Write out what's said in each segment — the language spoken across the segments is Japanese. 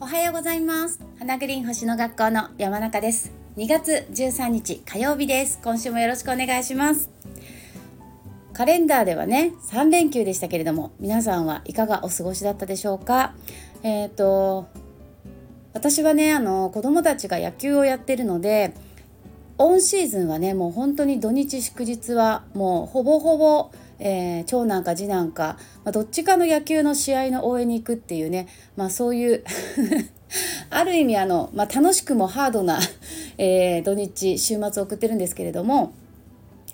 おはようございます。花グリーン星の学校の山中です。2月13日火曜日です。今週もよろしくお願いします。カレンダーではね3連休でしたけれども皆さんはいかがお過ごしだったでしょうか？えっ、ー、と私はねあの子供たちが野球をやってるのでオンシーズンはねもう本当に土日祝日はもうほぼほぼ、えー、長男か次男か、まあ、どっちかの野球の試合の応援に行くっていうね、まあ、そういう ある意味あの、まあ、楽しくもハードな、えー、土日週末を送ってるんですけれども。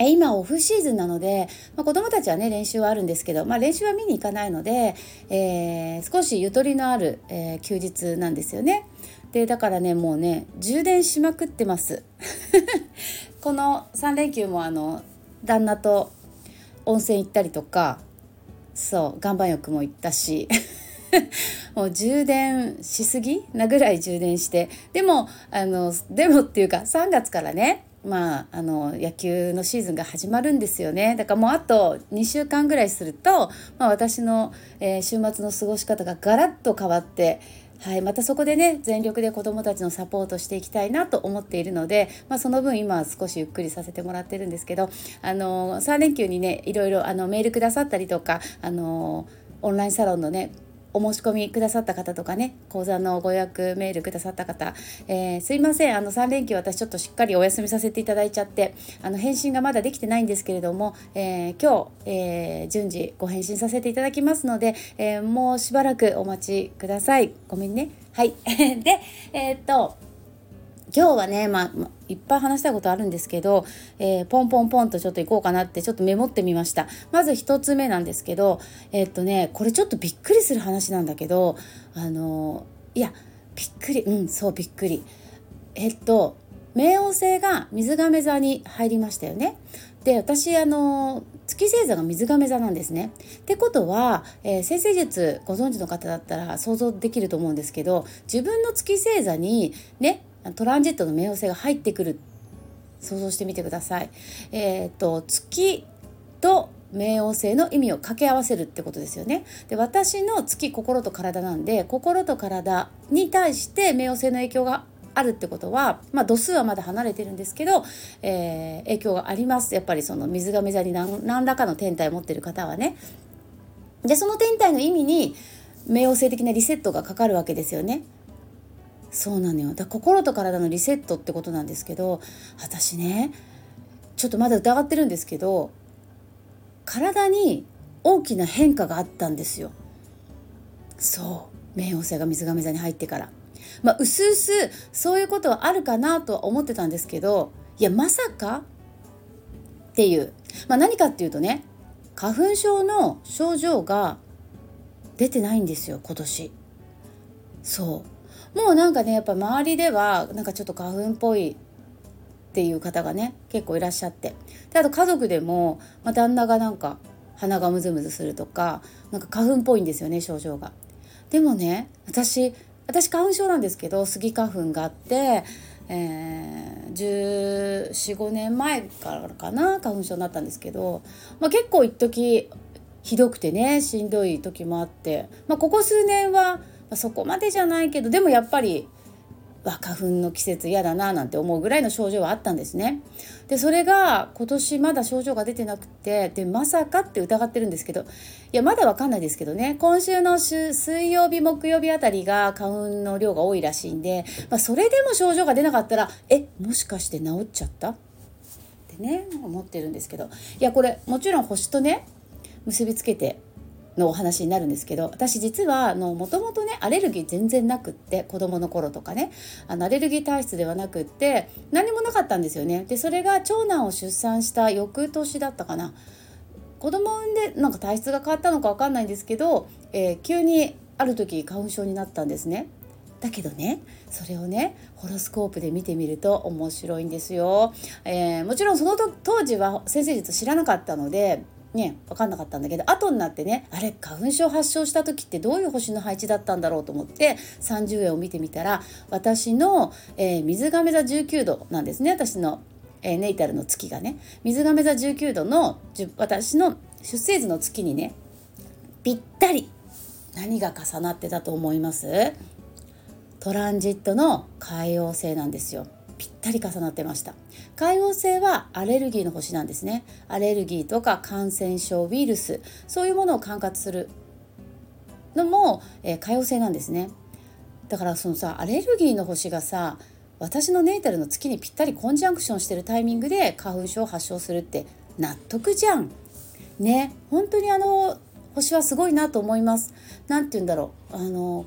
今オフシーズンなので、まあ、子どもたちはね練習はあるんですけど、まあ、練習は見に行かないので、えー、少しゆとりのある、えー、休日なんですよね。でだからねもうね充電しまくってます この3連休もあの旦那と温泉行ったりとかそう岩盤浴も行ったし もう充電しすぎなぐらい充電してでもあのでもっていうか3月からねまあ、あの野球のシーズンが始まるんですよね。だからもうあと2週間ぐらいすると、まあ、私の、えー、週末の過ごし方がガラッと変わってはい、またそこでね全力で子どもたちのサポートしていきたいなと思っているので、まあ、その分今は少しゆっくりさせてもらってるんですけどあの3連休にねいろいろあのメールくださったりとかあのオンラインサロンのねお申し込みくださった方とかね講座のご予約メールくださった方、えー、すいません。あの3連休私ちょっとしっかりお休みさせていただいちゃってあの返信がまだできてないんですけれども、えー、今日、えー、順次ご返信させていただきますので、えもうしばらくお待ちください。ごめんね。はい。でえっと今日はね、まあ、いっぱい話したいことあるんですけど、えー、ポンポンポンとちょっと行こうかなってちょっとメモってみました。まず1つ目なんですけどえー、っとねこれちょっとびっくりする話なんだけどあのいやびっくりうんそうびっくり。えっと冥王星が水亀座に入りましたよね。で私あの月星座が水亀座なんですね。ってことは、えー、先生術ご存知の方だったら想像できると思うんですけど自分の月星座にねトランジットの冥王星が入ってくる想像してみてください。えーと、月と冥王星の意味を掛け合わせるってことですよね。で私の月心と体なんで心と体に対して冥王星の影響があるってことは、まあ、度数はまだ離れてるんですけど、えー、影響がありますやっぱりその水亀座に何何らかの天体を持ってる方はね。でその天体の意味に冥王星的なリセットがかかるわけですよね。そうなのよ。だ心と体のリセットってことなんですけど私ねちょっとまだ疑ってるんですけど体に大きな変化があったんですよ。そう。冥王星が水亀座に入ってから。まあうすうすそういうことはあるかなとは思ってたんですけどいやまさか？っていう、まあ、何かっていうとね花粉症の症状が出てないんですよ今年。そう。もうなんかねやっぱ周りではなんかちょっと花粉っぽいっていう方がね結構いらっしゃってであと家族でも、まあ、旦那がなんか鼻がムズムズするとかなんか花粉っぽいんですよね症状が。でもね私私花粉症なんですけどスギ花粉があって、えー、1415年前からかな花粉症になったんですけど、まあ、結構一時ひどくてねしんどい時もあって、まあ、ここ数年はあ、そこまでじゃないけどでもやっぱり花粉の季節嫌だななんて思うぐらいの症状はあったんですね。でそれが今年まだ症状が出てなくてでまさかって疑ってるんですけどいやまだわかんないですけどね。今週の週水曜日木曜日あたりが花粉の量が多いらしいんで、まあ、それでも症状が出なかったらえもしかして治っちゃった？ってね思ってるんですけど。いやこれもちろん星とね結びつけてのお話になるんですけど私実はもともとねアレルギー全然なくって子供の頃とかねあのアレルギー体質ではなくって何もなかったんですよね。でそれが長男を出産した翌年だったかな子供を産んでなんか体質が変わったのか分かんないんですけど、えー、急にある時花粉症になったんですね。だけどねそれをねホロスコープで見てみると面白いんですよ。えー、もちろんその当時は先生術知らなかったのでね分かんなかったんだけど後になってねあれ花粉症発症した時ってどういう星の配置だったんだろうと思って30円を見てみたら私の、えー、水亀座19度なんですね。私の、えー、ネイタルの月がね。水亀座19度の私の、出生図の月にねぴったり何が重なってたと思います？トランジットの海王星なんですよ。たり重なってました。海王星はアレルギーの星なんですね。アレルギーとか感染症ウイルス。そういうものを管轄するのも、えー、海王星なんですね。だからそのさアレルギーの星がさ私のネイタルの月にぴったりコンジャンクションしてるタイミングで花粉症を発症するって納得じゃん。ね。本当にあの星はすごいなと思います。何て言うんだろう。あの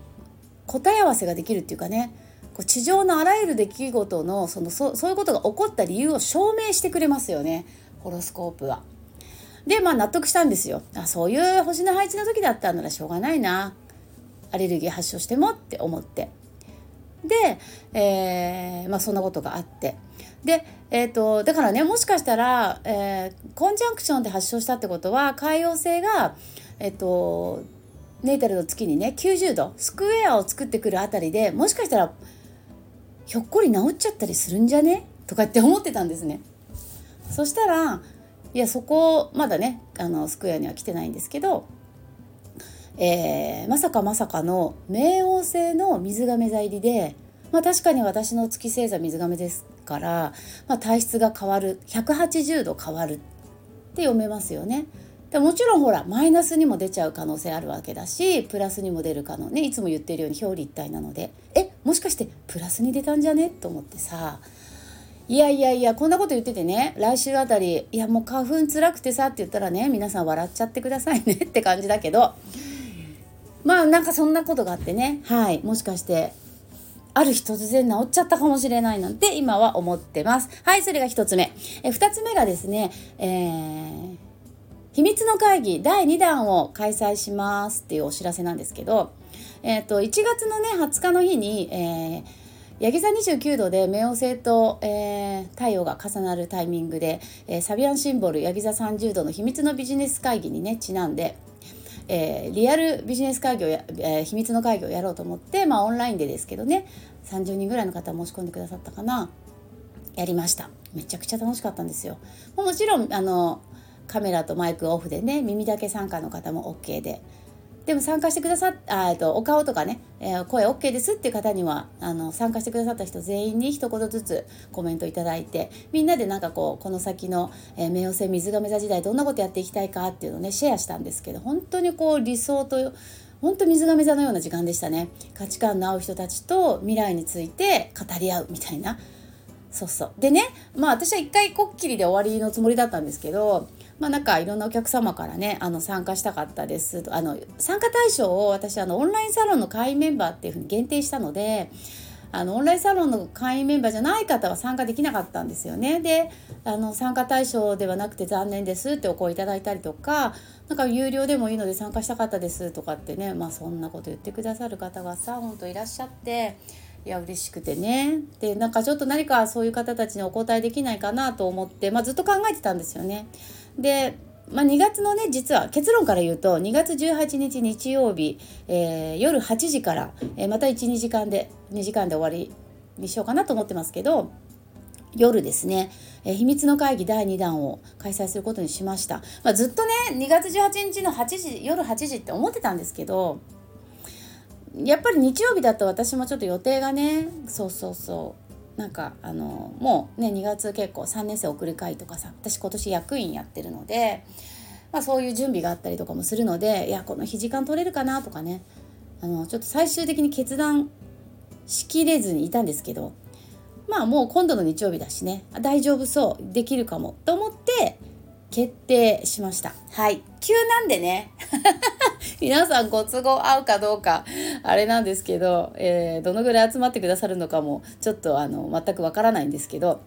答え合わせができるっていうかね。こう地上のあらゆる出来事のそのそそういうことが起こった理由を証明してくれますよね。ホロスコープは。でまあ納得したんですよ。あそういう星の配置の時だったんならしょうがないな。アレルギー発症してもって思って。で、えー、まあ、そんなことがあって。で、えーと、だからねもしかしたら、えー、コンジャンクションで発症したってことは海洋性が、えーと、ネイタルの月にね90度スクエアを作ってくるあたりでもしかしたらひょっこり治っちゃったりするんじゃね？とかって思ってたんですね。そしたらいやそこまだねあのスクエアには来てないんですけどえー、まさかまさかの冥王星の水亀座入りで、まあ、確かに私の月星座水亀ですから、まあ、体質が変わる180度変わるって読めますよね。でもちろんほらマイナスにも出ちゃう可能性あるわけだしプラスにも出る可能ねいつも言ってるように表裏一体なのでえもしかしてプラスに出たんじゃね？と思ってさ。いやいやいやこんなこと言っててね。来週あたりいやもう花粉つらくてさって言ったらね皆さん笑っちゃってくださいねって感じだけど。まあなんかそんなことがあってね。はい。もしかしてある日突然治っちゃったかもしれないなんて今は思ってます。はいそれが1つ目。え2つ目がですねえー、秘密の会議第2弾を開催しますっていうお知らせなんですけど。え、ー、と1月のね20日の日に、えーヤギ座29度で冥王星と、えー、太陽が重なるタイミングで、えー、サビアンシンボルヤギ座30度の秘密のビジネス会議にねちなんで、えー、リアルビジネス会議をや、え、秘密の会議をやろうと思って、まあ、オンラインでですけどね30人ぐらいの方申し込んでくださったかな。やりました。めちゃくちゃ楽しかったんですよ。もちろんあのカメラとマイクオフでね耳だけ参加の方も OK ででも参加してくださっあとお顔とかね、えー、声 OK ですっていう方にはあの参加してくださった人全員に一言ずつコメントいただいてみんなでなんかこうこの先の、えー、冥王星水亀座時代どんなことやっていきたいかっていうのをねシェアしたんですけど本当にこう理想と本当水亀座のような時間でしたね。価値観の合う人たちと未来について語り合うみたいな。そうそう。でねまあ私は一回こっきりで終わりのつもりだったんですけどまあ、なんかいろんなお客様からねあの参加したかったですあの参加対象を私あのオンラインサロンの会員メンバーっていうふうに限定したのであのオンラインサロンの会員メンバーじゃない方は参加できなかったんですよね。であの参加対象ではなくて残念ですってお声いただいたりとかなんか有料でもいいので参加したかったですとかってねまあそんなこと言ってくださる方がさほんといらっしゃっていや嬉しくてねでなんかちょっと何かそういう方たちにお答えできないかなと思って、まあ、ずっと考えてたんですよね。で、まあ、2月のね実は結論から言うと2月18日日曜日、えー、夜8時から、えー、また12時間で2時間で終わりにしようかなと思ってますけど夜ですね、えー、秘密の会議第2弾を開催することにしました、まあ、ずっとね2月18日の8時夜8時って思ってたんですけどやっぱり日曜日だと私もちょっと予定がねそうそうそう。なんかあのもうね2月結構3年生送る会とかさ私今年役員やってるので、まあ、そういう準備があったりとかもするのでいやこの日時間取れるかなとかね。あのちょっと最終的に決断しきれずにいたんですけどまあもう今度の日曜日だしね大丈夫そうできるかもと思って決定しました。はい。急なんでね。皆さんご都合合うかどうかあれなんですけど、えー、どのぐらい集まってくださるのかもちょっとあの全くわからないんですけど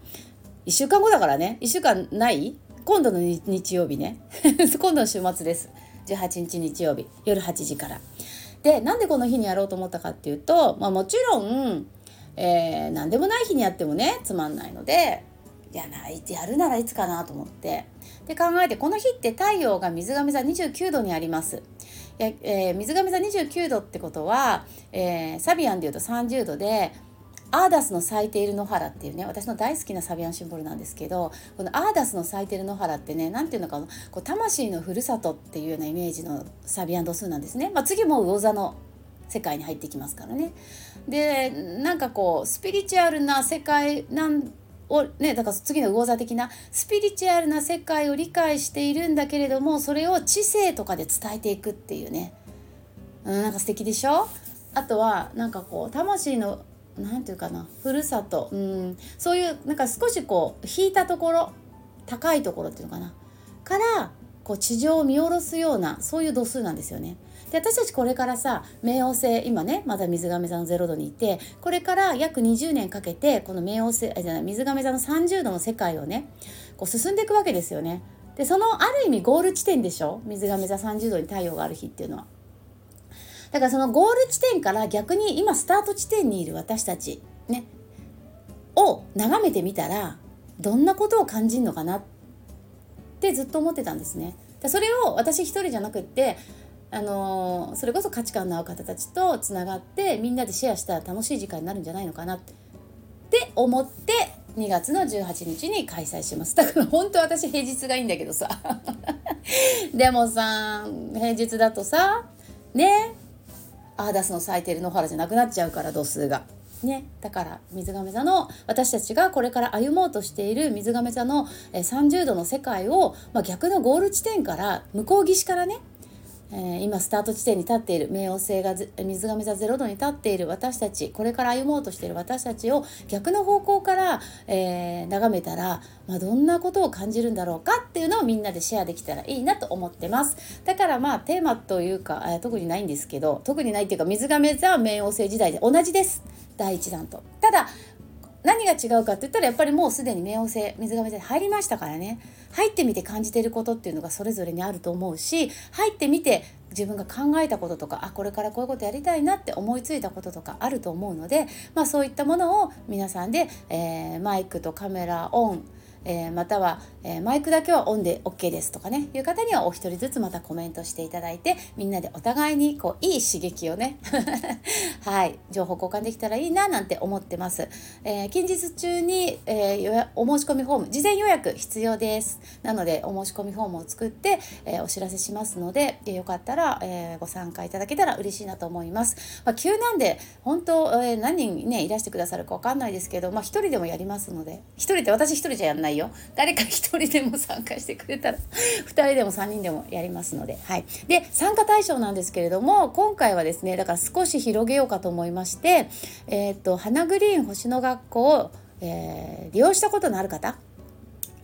1週間後だからね。1週間ない？今度の日曜日ね。今度の週末です。18日日曜日。夜8時から。でなんでこの日にやろうと思ったかっていうと、まあ、もちろん、えー、何でもない日にやってもねつまんないのでいやないやるならいつかなと思って。で考えてこの日って太陽が水亀座29度にあります。やえー、水亀座29度ってことは、えー、サビアンでいうと30度でアーダスの咲いている野原っていうね私の大好きなサビアンシンボルなんですけどこのアーダスの咲いている野原ってね何ていうのかなこう魂のふるさとっていうようなイメージのサビアン度数なんですね、まあ、次も魚座の世界に入ってきますからね。でなんかこうスピリチュアルな世界なんをねだから次の魚座的なスピリチュアルな世界を理解しているんだけれどもそれを知性とかで伝えていくっていうね、うん、なんか素敵でしょ？あとはなんかこう魂の何て言うかなふるさと、うん、そういうなんか少しこう引いたところ高いところっていうのかな。からこう地上を見下ろすようなそういう度数なんですよね。で私たちこれからさ冥王星今ねまだ水亀座の0度にいてこれから約20年かけてこの冥王星あじゃない水亀座の30度の世界をねこう進んでいくわけですよね。でそのある意味ゴール地点でしょ？水亀座30度に太陽がある日っていうのは。だからそのゴール地点から逆に今スタート地点にいる私たちねを眺めてみたらどんなことを感じるのかなってずっと思ってたんですね。それを私一人じゃなくってあのそれこそ価値観の合う方たちとつながってみんなでシェアしたら楽しい時間になるんじゃないのかなって。思って2月の18日に開催します。だから本当私平日がいいんだけどさ。でもさ平日だとさねアーダスの咲いてる野原じゃなくなっちゃうから度数が。ね、だから水亀座の私たちがこれから歩もうとしている水亀座の30度の世界を、まあ、逆のゴール地点から向こう岸からねえー、今スタート地点に立っている。冥王星が水亀座0度に立っている。私たちこれから歩もうとしている私たちを逆の方向から、えー、眺めたら、まあ、どんなことを感じるんだろうか？っていうのをみんなでシェアできたらいいなと思ってます。だからまあテーマというか、えー、特にないんですけど特にないっていうか水亀座は冥王星時代で同じです。第1弾と。ただ何が違うかって言ったらやっぱりもうすでに冥王星水亀座に入りましたからね。入ってみて感じていることっていうのがそれぞれにあると思うし入ってみて自分が考えたこととかあこれからこういうことやりたいなって思いついたこととかあると思うので、まあ、そういったものを皆さんで、えー、マイクとカメラオンえー、または、えー、マイクだけはオンで OK ですとかねいう方にはお一人ずつまたコメントしていただいてみんなでお互いにこういい刺激をね はい情報交換できたらいいななんて思ってます、えー、近日中に、えー、お申し込みフォーム事前予約必要です。なのでお申し込みフォームを作って、えお知らせしますのでよかったら、えご参加いただけたら嬉しいなと思います、まあ、急なんで本当、え何人ねいらしてくださるかわかんないですけどまあ一人でもやりますので一人って私一人じゃやんないいよ。誰か1人でも参加してくれたら 2人でも3人でもやりますので。はい。で参加対象なんですけれども今回はですねだから少し広げようかと思いましてえっ、と花グリーン星の学校を、えー、利用したことのある方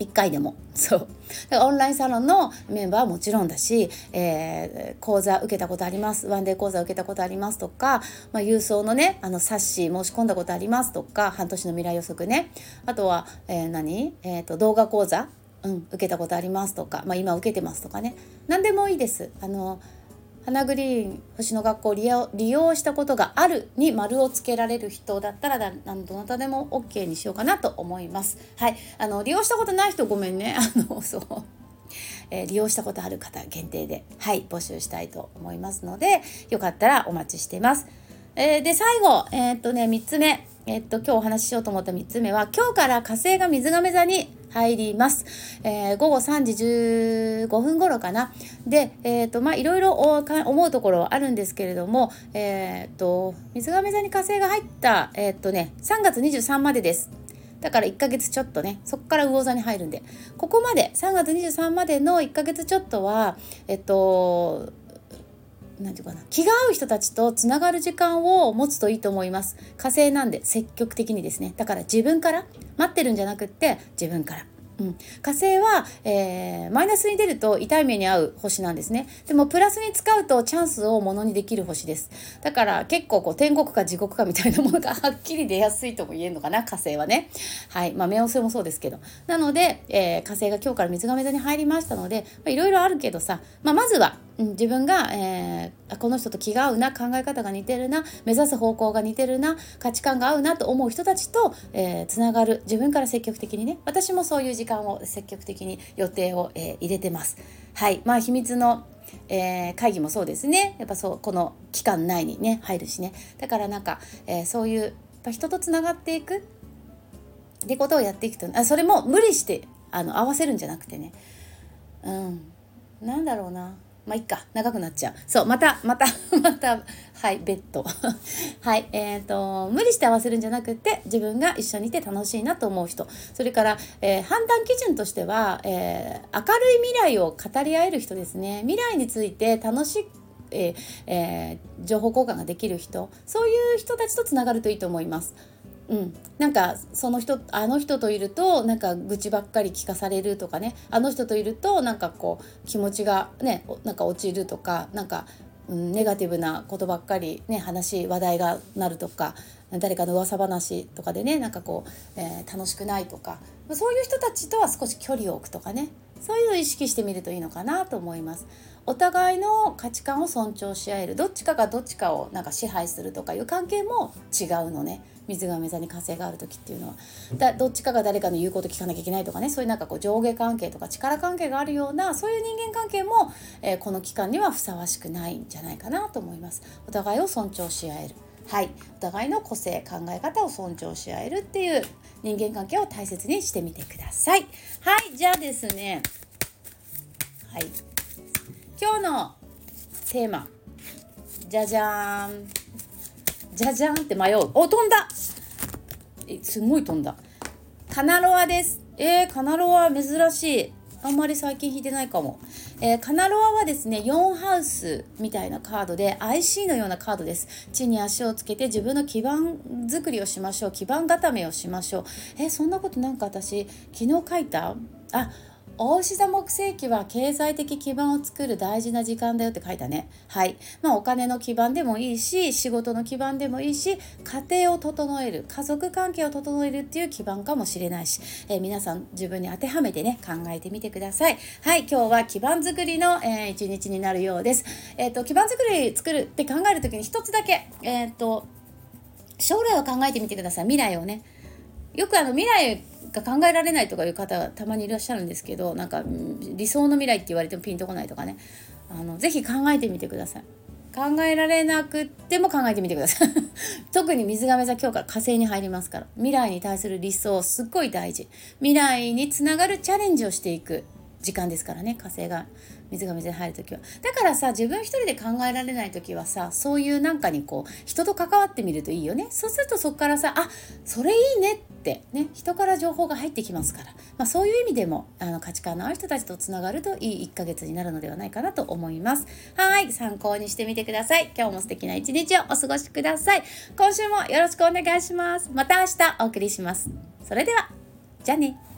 1回でも。そう。オンラインサロンのメンバーはもちろんだし、えー、講座受けたことあります。ワンデー講座受けたことありますとか、まあ、郵送のねあの冊子申し込んだことありますとか半年の未来予測ね。あとは、えー、何、えーと、動画講座、うん、受けたことありますとか、まあ、今受けてますとかね。何でもいいです。あの花グリーン星の学校を利用利用したことがあるに丸をつけられる人だったらだどなたでも OK にしようかなと思います。はい、あの利用したことない人ごめんね。あのそうえー、利用したことある方限定で、はい、募集したいと思いますので、よかったらお待ちしています。えー、で、最後、えー、っとね、3つ目。えっと、今日お話ししようと思った3つ目は、今日から火星が水亀座に入ります。えー、午後3時15分頃かな。で、えっ、ー、と、まあ、いろいろ思うところはあるんですけれども、えっ、ー、と、水亀座に火星が入った、えっ、とね、3月23までです。だから1ヶ月ちょっとね、そこから魚座に入るんで、ここまで、3月23までの1ヶ月ちょっとは、えっと、なんていうかな気が合う人たちとつながる時間を持つといいと思います。火星なんで積極的にですね。だから自分から待ってるんじゃなくって自分から。うん、火星は、えー、マイナスに出ると痛い目に遭う星なんですね。でもプラスに使うとチャンスをものにできる星です。だから結構こう天国か地獄かみたいなものがはっきり出やすいとも言えるのかな火星はね。はい。まあ冥王星もそうですけど。なので、えー、火星が今日から水亀座に入りましたのでいろいろあるけどさ、まあ、まずはうん、自分が、えー、この人と気が合うな考え方が似てるな目指す方向が似てるな価値観が合うなと思う人たちと、えー、つながる自分から積極的にね私もそういう時間を積極的に予定を、えー、入れてます。はい。まあ秘密のえー、会議もそうですね。やっぱそうこの期間内にね入るしね。だからなんか、えー、そういう人とつながっていくってことをやっていくとあそれも無理してあの合わせるんじゃなくてね。うん。なんだろうな。まあいっか。長くなっちゃう。そうまたまた またはいベッドはいえーと、無理して合わせるんじゃなくて自分が一緒にいて楽しいなと思う人。それから、えー、判断基準としては、えー、明るい未来を語り合える人ですね。未来について楽しえーえ、情報交換ができる人。そういう人たちとつながるといいと思います。うん、なんかその人あの人といるとなんか愚痴ばっかり聞かされるとかね。あの人といるとなんかこう気持ちがねなんか落ちるとかなんか、うん、ネガティブなことばっかりね話話題がなるとか誰かの噂話とかでねなんかこう、えー、楽しくないとか。そういう人たちとは少し距離を置くとかね。そういうのを意識してみるといいのかなと思います。お互いの価値観を尊重し合える。どっちかがどっちかをなんか支配するとかいう関係も違うのね。水亀座に火星がある時っていうのは。だどっちかが誰かの言うこと聞かなきゃいけないとかね。そういうなんかこう上下関係とか力関係があるようなそういう人間関係も、えー、この期間にはふさわしくないんじゃないかなと思います。お互いを尊重し合える。はい。お互いの個性考え方を尊重し合えるっていう人間関係を大切にしてみてください。はいじゃあですね。はい。今日のテーマ。じゃじゃーん。じゃじゃんって迷う。お飛んだ。えすごい飛んだ。カナロアです。えー、カナロア珍しい。あんまり最近引いてないかも、えー、カナロアはですね4ハウスみたいなカードで IC のようなカードです。地に足をつけて自分の基盤作りをしましょう。基盤固めをしましょう。えー、そんなことなんか私昨日書いた？あお牛座木星期は経済的基盤を作る大事な時間だよって書いたね。はい。まあお金の基盤でもいいし、仕事の基盤でもいいし、家庭を整える、家族関係を整えるっていう基盤かもしれないし、えー、皆さん自分に当てはめてね、考えてみてください。はい。今日は基盤作りの、えー、一日になるようです。えっ、ー、と、基盤作り作るって考えるときに一つだけ、えっ、と、将来を考えてみてください。未来をね。よくあの未来が考えられないとかいう方たまにいらっしゃるんですけどなんか理想の未来って言われてもピンとこないとかね。あのぜひ考えてみてください。考えられなくても考えてみてください。特に水亀座今日から火星に入りますから。未来に対する理想すっごい大事。未来につながるチャレンジをしていく。時間ですからね火星が水が水に入る時は。だからさ自分一人で考えられない時はさそういうなんかにこう人と関わってみるといいよね。そうするとそこからさあそれいいねってね人から情報が入ってきますから、まあ、そういう意味でもあの価値観のある人たちとつながるといい1ヶ月になるのではないかなと思います。はい参考にしてみてください。今日も素敵な一日をお過ごしください。今週もよろしくお願いします。また明日お送りします。それではじゃあね。